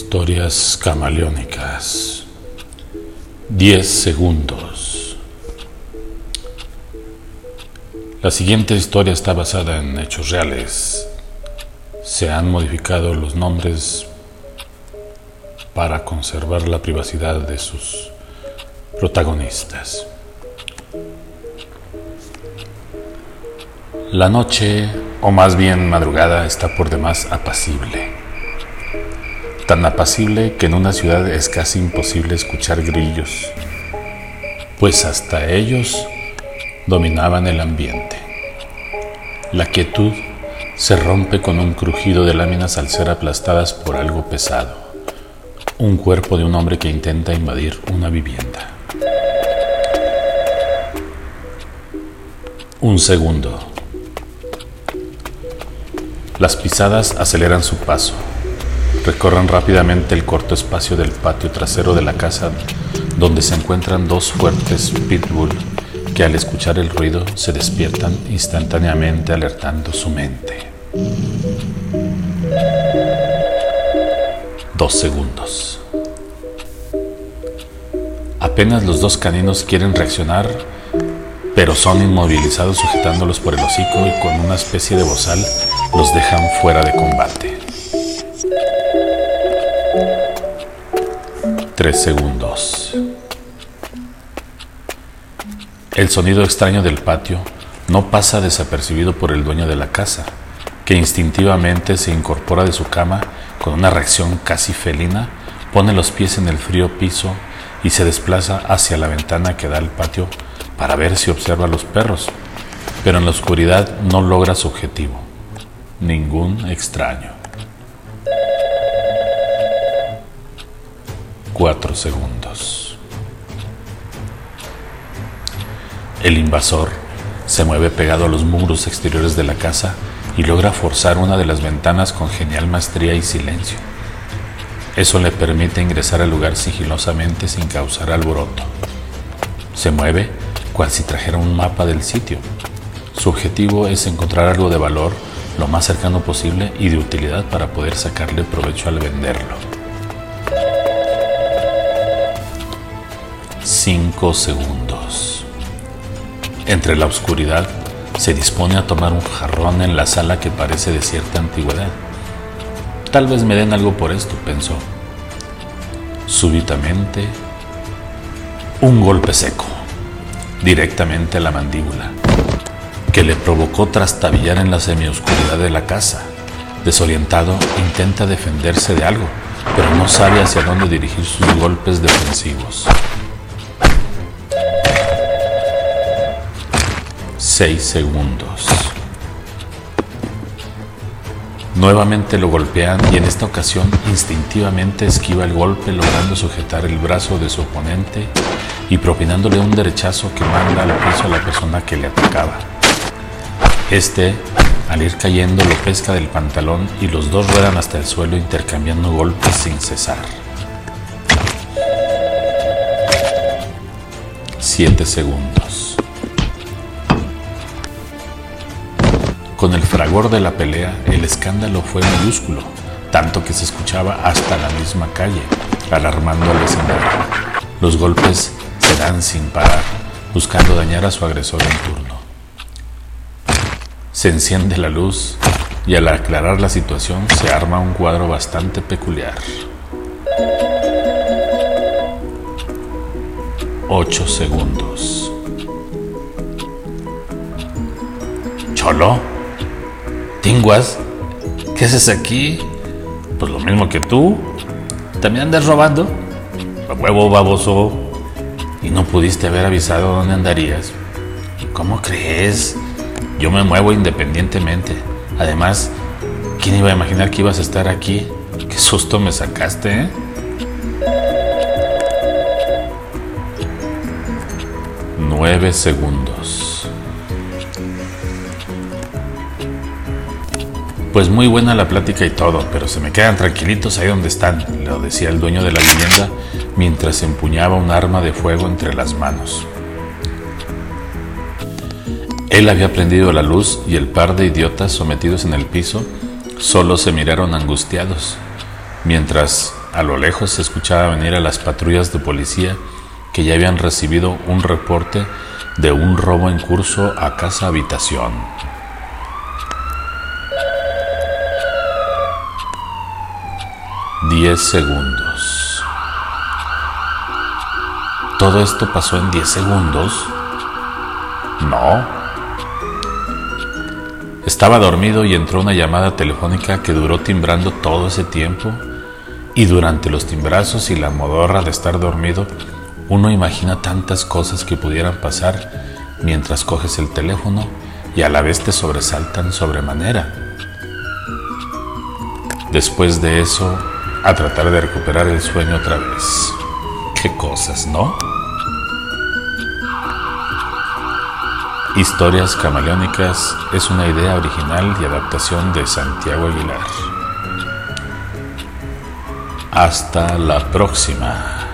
Historias camaleónicas. 10 segundos. La siguiente historia está basada en hechos reales. Se han modificado los nombres para conservar la privacidad de sus protagonistas. La noche, o más bien madrugada, está por demás apacible tan apacible que en una ciudad es casi imposible escuchar grillos, pues hasta ellos dominaban el ambiente. La quietud se rompe con un crujido de láminas al ser aplastadas por algo pesado, un cuerpo de un hombre que intenta invadir una vivienda. Un segundo. Las pisadas aceleran su paso recorren rápidamente el corto espacio del patio trasero de la casa donde se encuentran dos fuertes pitbull que al escuchar el ruido se despiertan instantáneamente alertando su mente. Dos segundos. Apenas los dos caninos quieren reaccionar, pero son inmovilizados sujetándolos por el hocico y con una especie de bozal los dejan fuera de combate. Tres segundos. El sonido extraño del patio no pasa desapercibido por el dueño de la casa, que instintivamente se incorpora de su cama con una reacción casi felina, pone los pies en el frío piso y se desplaza hacia la ventana que da al patio para ver si observa a los perros, pero en la oscuridad no logra su objetivo, ningún extraño. 4 segundos. El invasor se mueve pegado a los muros exteriores de la casa y logra forzar una de las ventanas con genial maestría y silencio. Eso le permite ingresar al lugar sigilosamente sin causar alboroto. Se mueve cual si trajera un mapa del sitio. Su objetivo es encontrar algo de valor lo más cercano posible y de utilidad para poder sacarle provecho al venderlo. 5 segundos. Entre la oscuridad se dispone a tomar un jarrón en la sala que parece de cierta antigüedad. Tal vez me den algo por esto, pensó. Súbitamente, un golpe seco, directamente a la mandíbula, que le provocó trastabillar en la semioscuridad de la casa. Desorientado, intenta defenderse de algo, pero no sabe hacia dónde dirigir sus golpes defensivos. 6 segundos. Nuevamente lo golpean y en esta ocasión instintivamente esquiva el golpe logrando sujetar el brazo de su oponente y propinándole un derechazo que manda al piso a la persona que le atacaba. Este, al ir cayendo, lo pesca del pantalón y los dos ruedan hasta el suelo intercambiando golpes sin cesar. 7 segundos. Con el fragor de la pelea, el escándalo fue mayúsculo, tanto que se escuchaba hasta la misma calle, alarmando al vecindario. Los golpes se dan sin parar, buscando dañar a su agresor en turno. Se enciende la luz y al aclarar la situación se arma un cuadro bastante peculiar. 8 segundos. ¿Cholo? ¿Tinguas? ¿Qué haces aquí? Pues lo mismo que tú. ¿También andas robando? huevo baboso. Y no pudiste haber avisado dónde andarías. ¿Cómo crees? Yo me muevo independientemente. Además, ¿quién iba a imaginar que ibas a estar aquí? Qué susto me sacaste, ¿eh? Nueve segundos. Pues muy buena la plática y todo, pero se me quedan tranquilitos ahí donde están, lo decía el dueño de la vivienda mientras empuñaba un arma de fuego entre las manos. Él había prendido la luz y el par de idiotas sometidos en el piso solo se miraron angustiados, mientras A lo lejos se escuchaba venir a las patrullas de policía que ya habían recibido un reporte de un robo en curso a casa habitación. Diez segundos. ¿Todo esto pasó en diez segundos? No. Estaba dormido y entró una llamada telefónica que duró timbrando todo ese tiempo y durante los timbrazos y la modorra de estar dormido, uno imagina tantas cosas que pudieran pasar mientras coges el teléfono y a la vez te sobresaltan sobremanera. Después de eso, a tratar de recuperar el sueño otra vez. Qué cosas, ¿no? Historias Camaleónicas es una idea original y adaptación de Santiago Aguilar. Hasta la próxima.